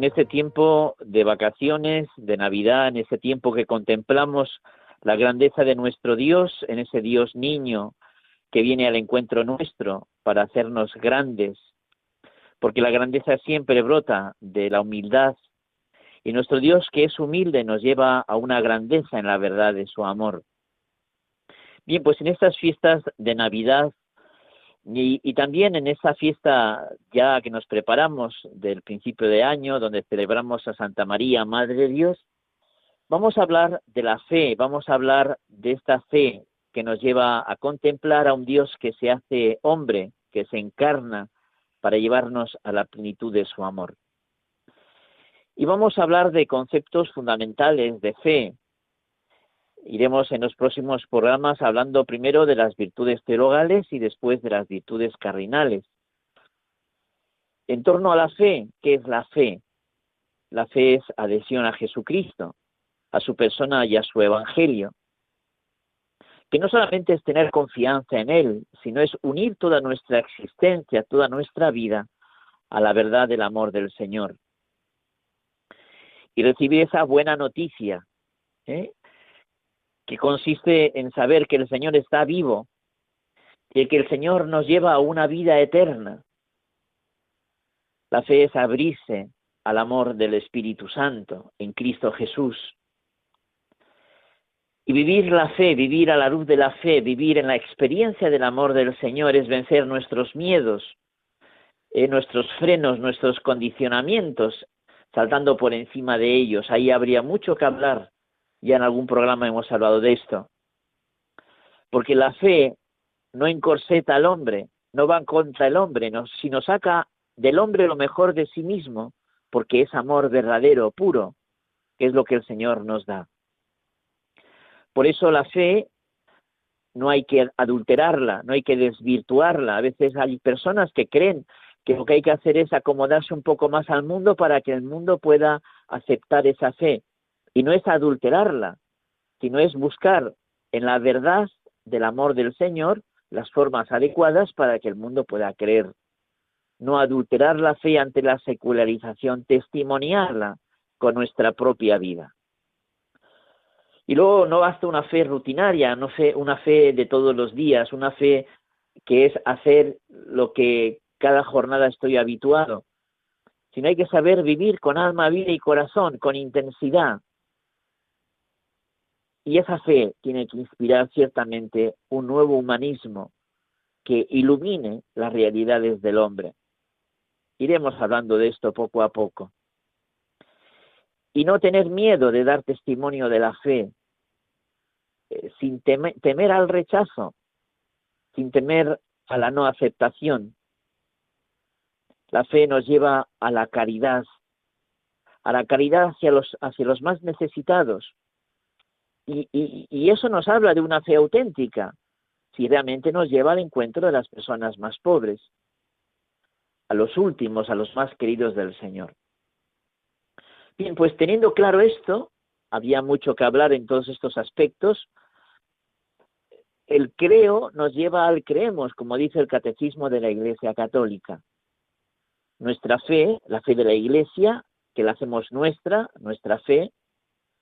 En este tiempo de vacaciones, de Navidad, en ese tiempo que contemplamos la grandeza de nuestro Dios, en ese Dios niño que viene al encuentro nuestro para hacernos grandes, porque la grandeza siempre brota de la humildad y nuestro Dios que es humilde nos lleva a una grandeza en la verdad de su amor. Bien, pues en estas fiestas de Navidad y, también en esa fiesta ya que nos preparamos del principio de año, donde celebramos a Santa María, Madre de Dios, vamos a hablar de la fe, vamos a hablar de esta fe que nos lleva a contemplar a un Dios que se hace hombre, que se encarna para llevarnos a la plenitud de su amor. Y vamos a hablar de conceptos fundamentales de fe, Iremos en los próximos programas hablando primero de las virtudes teologales y después de las virtudes cardinales. En torno a la fe, ¿qué es la fe? La fe es adhesión a Jesucristo, a su persona y a su evangelio. Que no solamente es tener confianza en Él, sino es unir toda nuestra existencia, toda nuestra vida a la verdad del amor del Señor. Y recibir esa buena noticia, ¿eh? Que consiste en saber que el Señor está vivo y que el Señor nos lleva a una vida eterna. La fe es abrirse al amor del Espíritu Santo en Cristo Jesús. Y vivir la fe, vivir a la luz de la fe, vivir en la experiencia del amor del Señor es vencer nuestros miedos, eh, nuestros frenos, nuestros condicionamientos, saltando por encima de ellos. Ahí habría mucho que hablar ya en algún programa hemos hablado de esto. Porque la fe no encorseta al hombre, no va contra el hombre, sino saca del hombre lo mejor de sí mismo, porque es amor verdadero, puro, que es lo que el Señor nos da. Por eso la fe no hay que adulterarla, no hay que desvirtuarla. A veces hay personas que creen que lo que hay que hacer es acomodarse un poco más al mundo para que el mundo pueda aceptar esa fe. Y no es adulterarla, sino es buscar en la verdad del amor del Señor las formas adecuadas para que el mundo pueda creer. No adulterar la fe ante la secularización, testimoniarla con nuestra propia vida. Y luego no basta una fe rutinaria, no fe, una fe de todos los días, una fe que es hacer lo que cada jornada estoy habituado, sino hay que saber vivir con alma, vida y corazón, con intensidad, y esa fe tiene que inspirar ciertamente un nuevo humanismo que ilumine las realidades del hombre. Iremos hablando de esto poco a poco. Y no tener miedo de dar testimonio de la fe, eh, sin temer al rechazo, sin temer a la no aceptación. La fe nos lleva a la caridad, a la caridad hacia los, hacia los más necesitados, y, eso nos habla de una fe auténtica, si realmente nos lleva al encuentro de las personas más pobres, a los últimos, a los más queridos del Señor. Bien, pues teniendo claro esto, había mucho que hablar en todos estos aspectos. El creo nos lleva al creemos, como dice el catecismo de la Iglesia Católica. Nuestra fe, la fe de la Iglesia, que la hacemos nuestra, nuestra fe,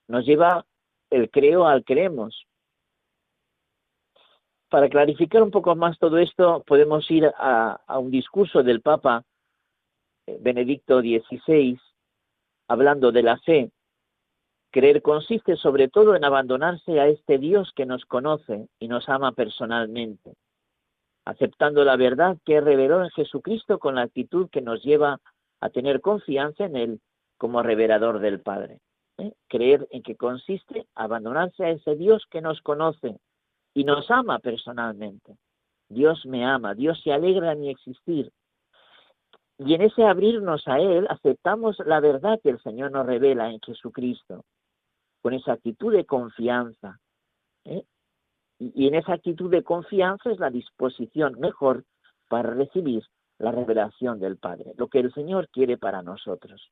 nos lleva el creo al creemos. Para clarificar un poco más todo esto, podemos ir a, un discurso del Papa eh, Benedicto XVI, hablando de la fe. Creer consiste sobre todo en abandonarse a este Dios que nos conoce y nos ama personalmente, aceptando la verdad que reveló en Jesucristo con la actitud que nos lleva a tener confianza en Él como revelador del Padre. ¿Eh? creer en que consiste abandonarse a ese Dios que nos conoce y nos ama personalmente. Dios me ama, Dios se alegra en mi existir. Y en ese abrirnos a Él aceptamos la verdad que el Señor nos revela en Jesucristo, con esa actitud de confianza. ¿eh? Y en esa actitud de confianza es la disposición mejor para recibir la revelación del Padre, lo que el Señor quiere para nosotros.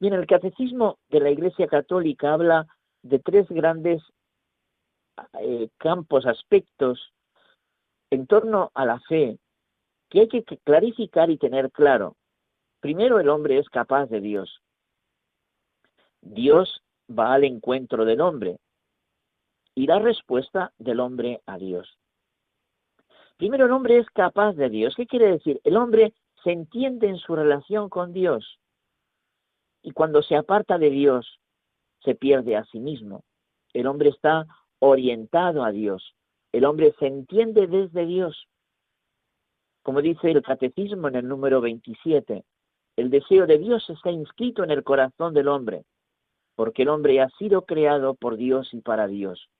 Bien, el catecismo de la Iglesia Católica habla de tres grandes eh, campos, aspectos en torno a la fe que hay que clarificar y tener claro. Primero, el hombre es capaz de Dios. Dios va al encuentro del hombre y la respuesta del hombre a Dios. Primero, el hombre es capaz de Dios. ¿Qué quiere decir? El hombre se entiende en su relación con Dios y cuando se aparta de Dios se pierde a sí mismo. El hombre está orientado a Dios. El hombre se entiende desde Dios. Como dice el catecismo en el número 27, el deseo de Dios está inscrito en el corazón del hombre, porque el hombre ha sido creado por Dios y para Dios.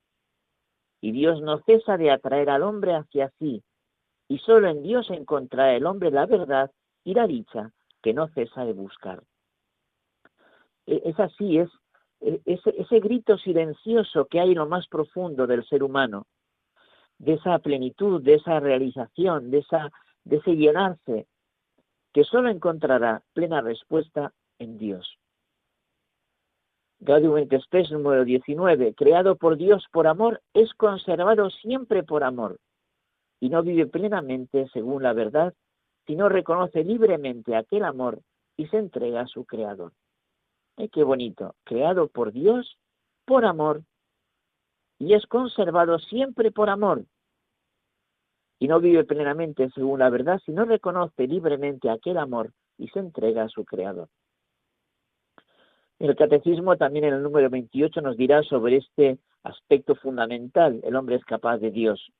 Y Dios no cesa de atraer al hombre hacia sí, y solo en Dios encontrará el hombre la verdad y la dicha que no cesa de buscar. E, es así, es e, ese, grito silencioso que hay en lo más profundo del ser humano, de esa plenitud, de esa realización, de, esa, de ese llenarse, que solo encontrará plena respuesta en Dios. Gaudium et número 19, creado por Dios por amor, es conservado siempre por amor y no vive plenamente según la verdad, sino reconoce libremente aquel amor y se entrega a su creador. ¡Ay, qué bonito! Creado por Dios por amor y es conservado siempre por amor y no vive plenamente según la verdad, sino reconoce libremente aquel amor y se entrega a su creador. El catecismo también en el número 28 nos dirá sobre este aspecto fundamental. El hombre es capaz de Dios.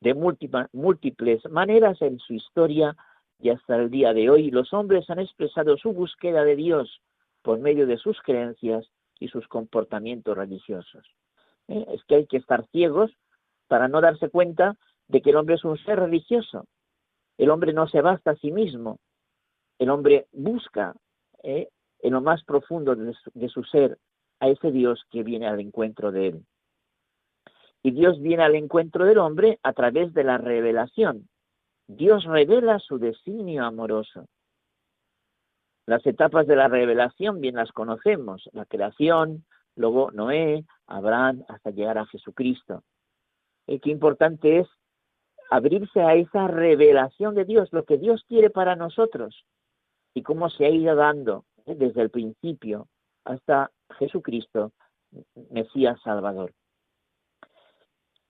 De múltiples maneras en su historia y hasta el día de hoy, los hombres han expresado su búsqueda de Dios por medio de sus creencias y sus comportamientos religiosos. ¿Eh? Es que hay que estar ciegos para no darse cuenta de que el hombre es un ser religioso. El hombre no se basta a sí mismo. El hombre busca ¿eh? en lo más profundo de su, ser a ese Dios que viene al encuentro de él. Y Dios viene al encuentro del hombre a través de la revelación. Dios revela su designio amoroso. Las etapas de la revelación bien las conocemos, la creación, luego Noé, Abraham, hasta llegar a Jesucristo. Y qué importante es abrirse a esa revelación de Dios, lo que Dios quiere para nosotros y cómo se ha ido dando ¿eh? desde el principio hasta Jesucristo, Mesías Salvador.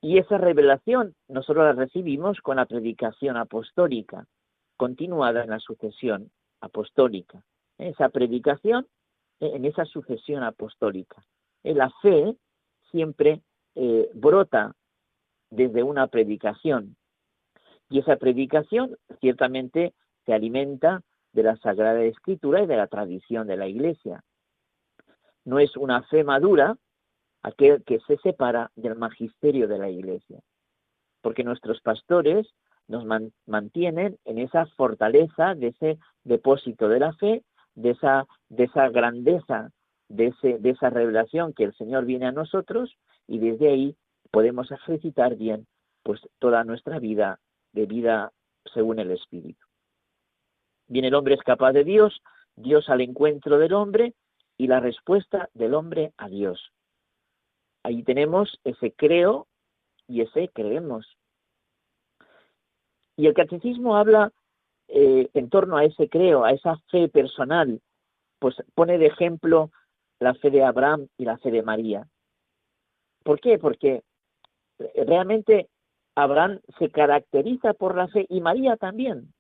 Y esa revelación nosotros la recibimos con la predicación apostólica, continuada en la sucesión apostólica. Esa predicación ¿eh? en esa sucesión apostólica. La fe siempre eh, brota desde una predicación. Y esa predicación ciertamente se alimenta de la Sagrada Escritura y de la tradición de la Iglesia. No es una fe madura aquel que se separa del magisterio de la Iglesia, porque nuestros pastores nos mantienen en esa fortaleza de ese depósito de la fe, de esa, de esa grandeza, de, ese, de esa revelación que el Señor viene a nosotros y desde ahí podemos ejercitar bien pues toda nuestra vida de vida según el Espíritu. Bien, el hombre es capaz de Dios, Dios al encuentro del hombre y la respuesta del hombre a Dios. Ahí tenemos ese creo y ese creemos. Y el catecismo habla eh, en torno a ese creo, a esa fe personal, pues pone de ejemplo la fe de Abraham y la fe de María. ¿Por qué? Porque realmente Abraham se caracteriza por la fe y María también.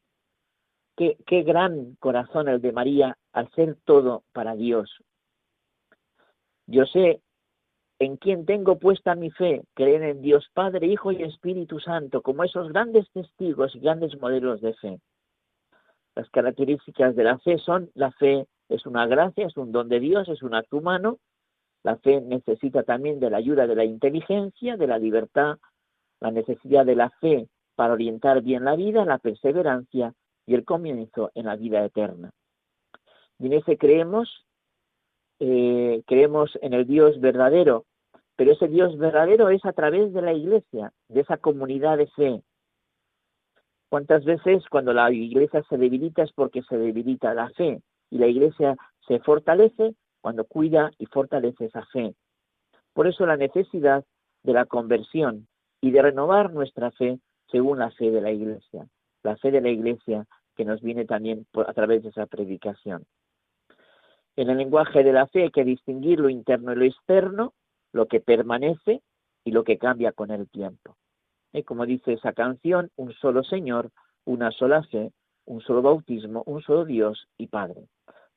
Qué, qué gran corazón el de María al ser todo para Dios. Yo sé en quién tengo puesta mi fe, creen en Dios Padre, Hijo y Espíritu Santo, como esos grandes testigos y grandes modelos de fe. Las características de la fe son, la fe es una gracia, es un don de Dios, es un acto humano. La fe necesita también de la ayuda de la inteligencia, de la libertad, la necesidad de la fe para orientar bien la vida, la perseverancia y el comienzo en la vida eterna. Y en ese creemos, eh, creemos en el Dios verdadero, pero ese Dios verdadero es a través de la iglesia, de esa comunidad de fe. ¿Cuántas veces cuando la iglesia se debilita es porque se debilita la fe y la iglesia se fortalece cuando cuida y fortalece esa fe? Por eso la necesidad de la conversión y de renovar nuestra fe según la fe de la iglesia, la fe de la iglesia que nos viene también a través de esa predicación. En el lenguaje de la fe hay que distinguir lo interno y lo externo, lo que permanece y lo que cambia con el tiempo. Como dice esa canción, un solo Señor, una sola fe, un solo bautismo, un solo Dios y Padre.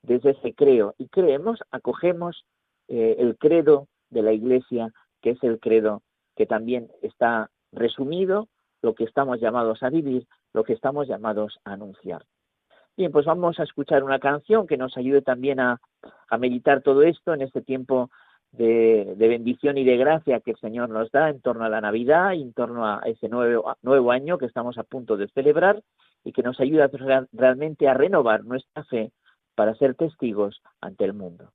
Desde ese creo y creemos, acogemos eh, el credo de la Iglesia, que es el credo que también está resumido, lo que estamos llamados a vivir, lo que estamos llamados a anunciar. Bien, pues vamos a escuchar una canción que nos ayude también a, meditar todo esto en este tiempo de, bendición y de gracia que el Señor nos da en torno a la Navidad y en torno a ese nuevo, nuevo año que estamos a punto de celebrar y que nos ayuda realmente a renovar nuestra fe para ser testigos ante el mundo.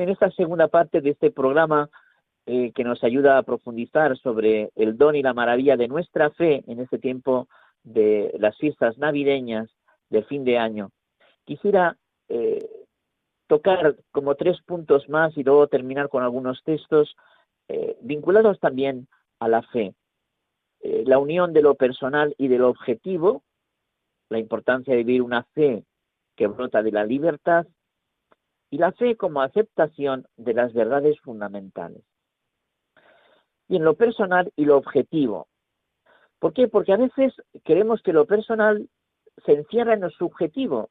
En esta segunda parte de este programa eh, que nos ayuda a profundizar sobre el don y la maravilla de nuestra fe en este tiempo de las fiestas navideñas de fin de año, quisiera eh, tocar como tres puntos más y luego terminar con algunos textos eh, vinculados también a la fe. la unión de lo personal y de lo objetivo, la importancia de vivir una fe que brota de la libertad y la fe como aceptación de las verdades fundamentales. Y en lo personal y lo objetivo. ¿Por qué? Porque a veces queremos que lo personal se encierra en lo subjetivo.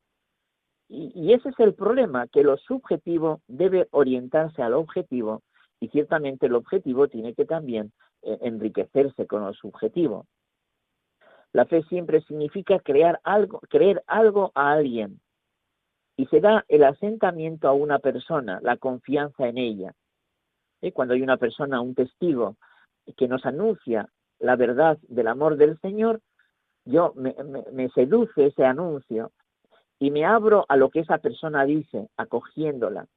Y, ese es el problema, que lo subjetivo debe orientarse al objetivo y ciertamente el objetivo tiene que también eh, enriquecerse con lo subjetivo. La fe siempre significa crear algo, creer algo a alguien, y se da el asentamiento a una persona, la confianza en ella. ¿Eh? Cuando hay una persona, un testigo, que nos anuncia la verdad del amor del Señor, yo me, seduce ese anuncio y me abro a lo que esa persona dice, acogiéndola.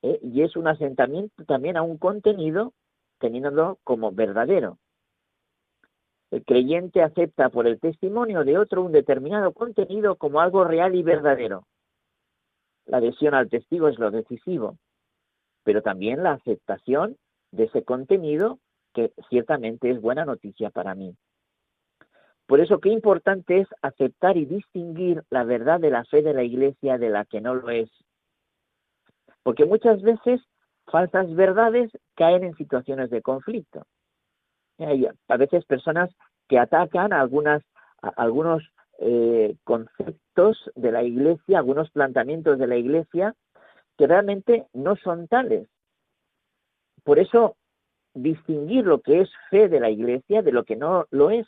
Y es un asentamiento también a un contenido, teniéndolo como verdadero. El creyente acepta por el testimonio de otro un determinado contenido como algo real y verdadero. La adhesión al testigo es lo decisivo, pero también la aceptación de ese contenido que ciertamente es buena noticia para mí. Por eso qué importante es aceptar y distinguir la verdad de la fe de la Iglesia de la que no lo es. Porque muchas veces falsas verdades caen en situaciones de conflicto. Hay a veces personas que atacan algunas, algunos eh, conceptos de la Iglesia, algunos planteamientos de la Iglesia que realmente no son tales. Por eso, distinguir lo que es fe de la Iglesia de lo que no lo es.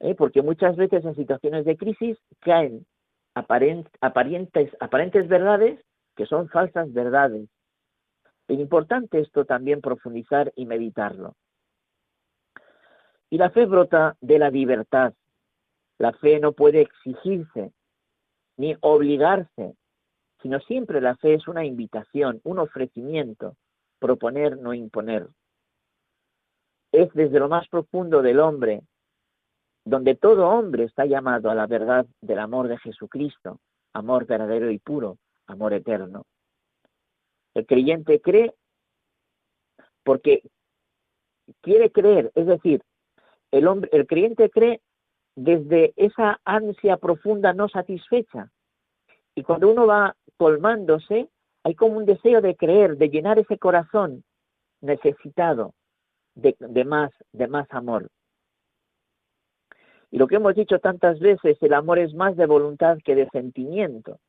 ¿eh? Porque muchas veces en situaciones de crisis caen aparentes, aparentes verdades que son falsas verdades. Es importante esto también profundizar y meditarlo. Y la fe brota de la libertad, la fe no puede exigirse ni obligarse, sino siempre la fe es una invitación, un ofrecimiento, proponer, no imponer. Es desde lo más profundo del hombre, donde todo hombre está llamado a la verdad del amor de Jesucristo, amor verdadero y puro, amor eterno. El creyente cree porque quiere creer, es decir, el hombre, el creyente cree desde esa ansia profunda no satisfecha. Y cuando uno va colmándose, hay como un deseo de creer, de llenar ese corazón necesitado de, más, de más amor. Y lo que hemos dicho tantas veces, el amor es más de voluntad que de sentimiento.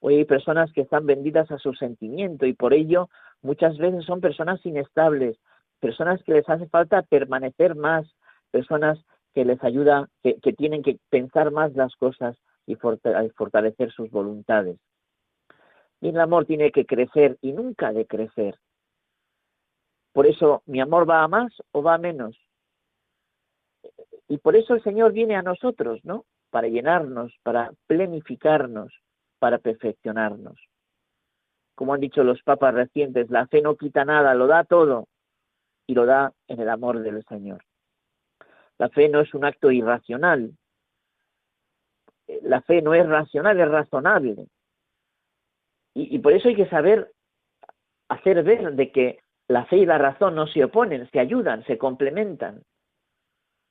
Hoy hay personas que están vendidas a su sentimiento y por ello muchas veces son personas inestables, personas que les hace falta permanecer más, personas que les ayuda, que, tienen que pensar más las cosas y fortalecer sus voluntades. El amor tiene que crecer y nunca de crecer. Por eso, ¿mi amor va a más o va a menos? Y por eso el Señor viene a nosotros, ¿no? Para llenarnos, para plenificarnos, para perfeccionarnos. Como han dicho los papas recientes, la fe no quita nada, lo da todo y lo da en el amor del Señor. La fe no es un acto irracional. La fe no es racional, es razonable. Y, por eso hay que saber hacer ver de que la fe y la razón no se oponen, se ayudan, se complementan.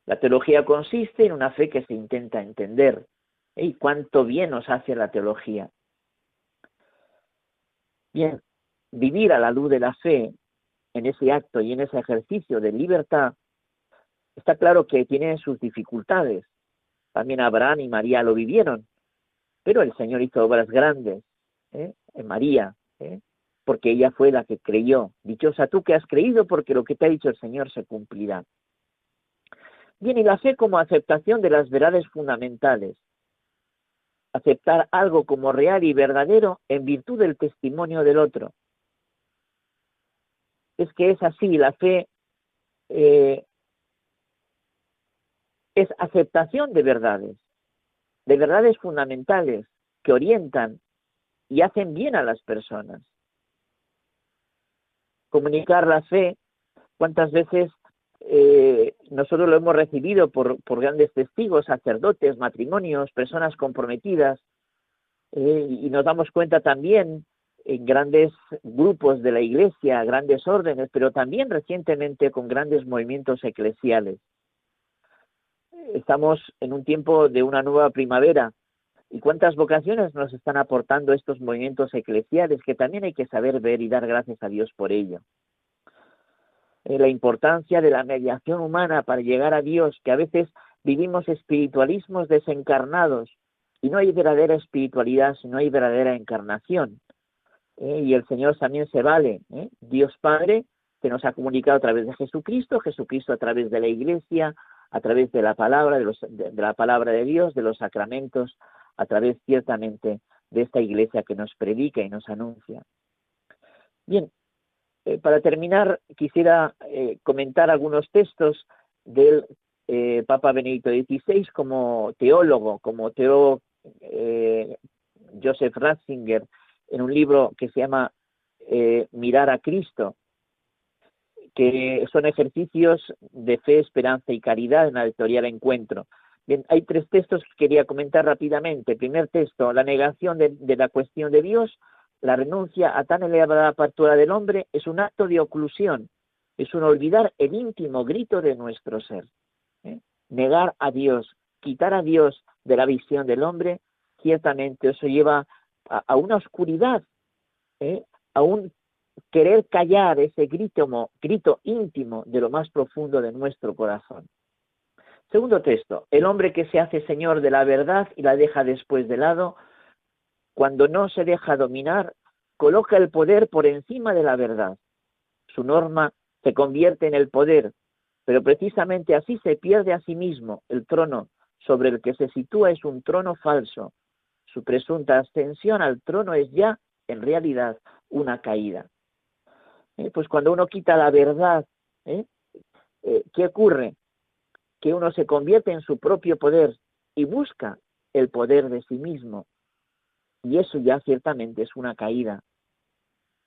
La teología consiste en una fe que se intenta entender. ¿Y cuánto bien nos hace la teología? Bien, vivir a la luz de la fe en ese acto y en ese ejercicio de libertad, está claro que tiene sus dificultades. También Abraham y María lo vivieron, pero el Señor hizo obras grandes ¿eh? en María, ¿eh? porque ella fue la que creyó. Dichosa tú que has creído porque lo que te ha dicho el Señor se cumplirá. Bien, y la fe como aceptación de las verdades fundamentales. Aceptar algo como real y verdadero en virtud del testimonio del otro. Es que es así, la fe eh, es aceptación de verdades, de verdades fundamentales que orientan y hacen bien a las personas. Comunicar la fe, ¿cuántas veces eh, nosotros lo hemos recibido por, grandes testigos, sacerdotes, matrimonios, personas comprometidas, eh, y nos damos cuenta también en grandes grupos de la Iglesia, grandes órdenes, pero también recientemente con grandes movimientos eclesiales. Estamos en un tiempo de una nueva primavera y cuántas vocaciones nos están aportando estos movimientos eclesiales que también hay que saber ver y dar gracias a Dios por ello. Eh, la importancia de la mediación humana para llegar a Dios, que a veces vivimos espiritualismos desencarnados y no hay verdadera espiritualidad si no hay verdadera encarnación. Eh, y el Señor también se vale, ¿eh? Dios Padre, que nos ha comunicado a través de Jesucristo, Jesucristo a través de la Iglesia, a través de la palabra, de, de la palabra de Dios, de los sacramentos, a través ciertamente de esta Iglesia que nos predica y nos anuncia. Bien, eh, para terminar, quisiera eh, comentar algunos textos del eh, Papa Benedicto XVI como teólogo, como teólogo Joseph Ratzinger, en un libro que se llama Mirar a Cristo, que son ejercicios de fe, esperanza y caridad en la editorial Encuentro. Bien, hay tres textos que quería comentar rápidamente. primer texto, la negación de la cuestión de Dios, la renuncia a tan elevada apertura del hombre es un acto de oclusión, es un olvidar el íntimo grito de nuestro ser. ¿eh? Negar a Dios, quitar a Dios de la visión del hombre, ciertamente eso lleva a, una oscuridad, ¿eh? a un querer callar ese grito, íntimo de lo más profundo de nuestro corazón. Segundo texto, el hombre que se hace señor de la verdad y la deja después de lado, cuando no se deja dominar, coloca el poder por encima de la verdad. Su norma se convierte en el poder, pero precisamente así se pierde a sí mismo. El trono sobre el que se sitúa es un trono falso. Su presunta ascensión al trono es ya, en realidad, una caída. Eh, pues cuando uno quita la verdad, ¿eh? Eh, ¿qué ocurre? Que uno se convierte en su propio poder y busca el poder de sí mismo, y eso ya ciertamente es una caída.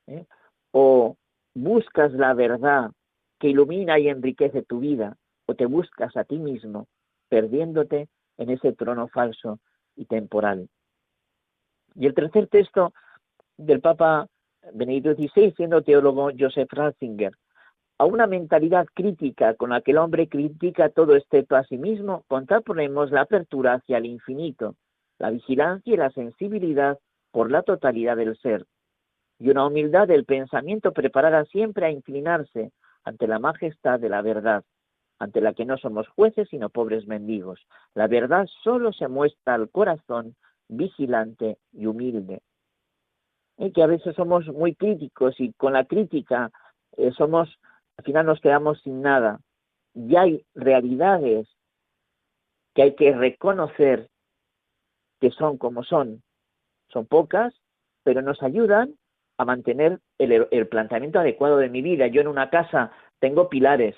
¿eh? O buscas la verdad que ilumina y enriquece tu vida, o te buscas a ti mismo, perdiéndote en ese trono falso y temporal. Y el tercer texto del Papa Benedicto XVI, siendo teólogo Joseph Ratzinger, a una mentalidad crítica con la que el hombre critica todo excepto a sí mismo, contraponemos la apertura hacia el infinito, la vigilancia y la sensibilidad por la totalidad del ser, y una humildad del pensamiento preparada siempre a inclinarse ante la majestad de la verdad, ante la que no somos jueces sino pobres mendigos. La verdad solo se muestra al corazón vigilante y humilde. Que a veces somos muy críticos y con la crítica eh, somos, al final nos quedamos sin nada. Y hay realidades que hay que reconocer que son como son. Son pocas, pero nos ayudan a mantener el, el planteamiento adecuado de mi vida. Yo en una casa tengo pilares,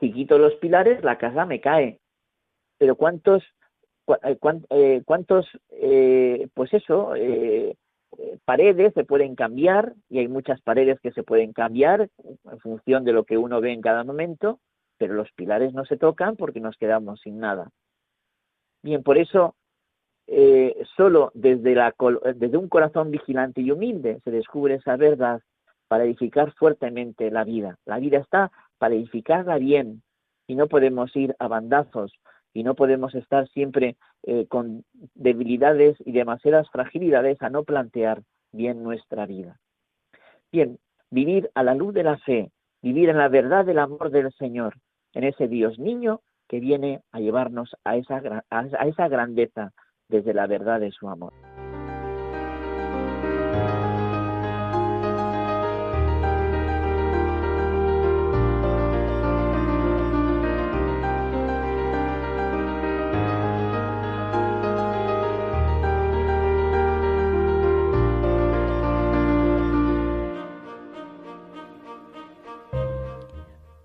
si quito los pilares, la casa me cae. Pero ¿cuántos, eh, eh, cuántos, eh, pues eso, paredes se pueden cambiar? Y hay muchas paredes que se pueden cambiar en función de lo que uno ve en cada momento, pero los pilares no se tocan porque nos quedamos sin nada. Bien, por eso solo desde, la, desde un corazón vigilante y humilde se descubre esa verdad para edificar fuertemente la vida. La vida está para edificarla bien y no podemos ir a bandazos y no podemos estar siempre eh, con debilidades y demasiadas fragilidades a no plantear bien nuestra vida. Bien, vivir a la luz de la fe, vivir en la verdad del amor del Señor, en ese Dios niño que viene a llevarnos a esa, a esa grandeza desde la verdad de su amor.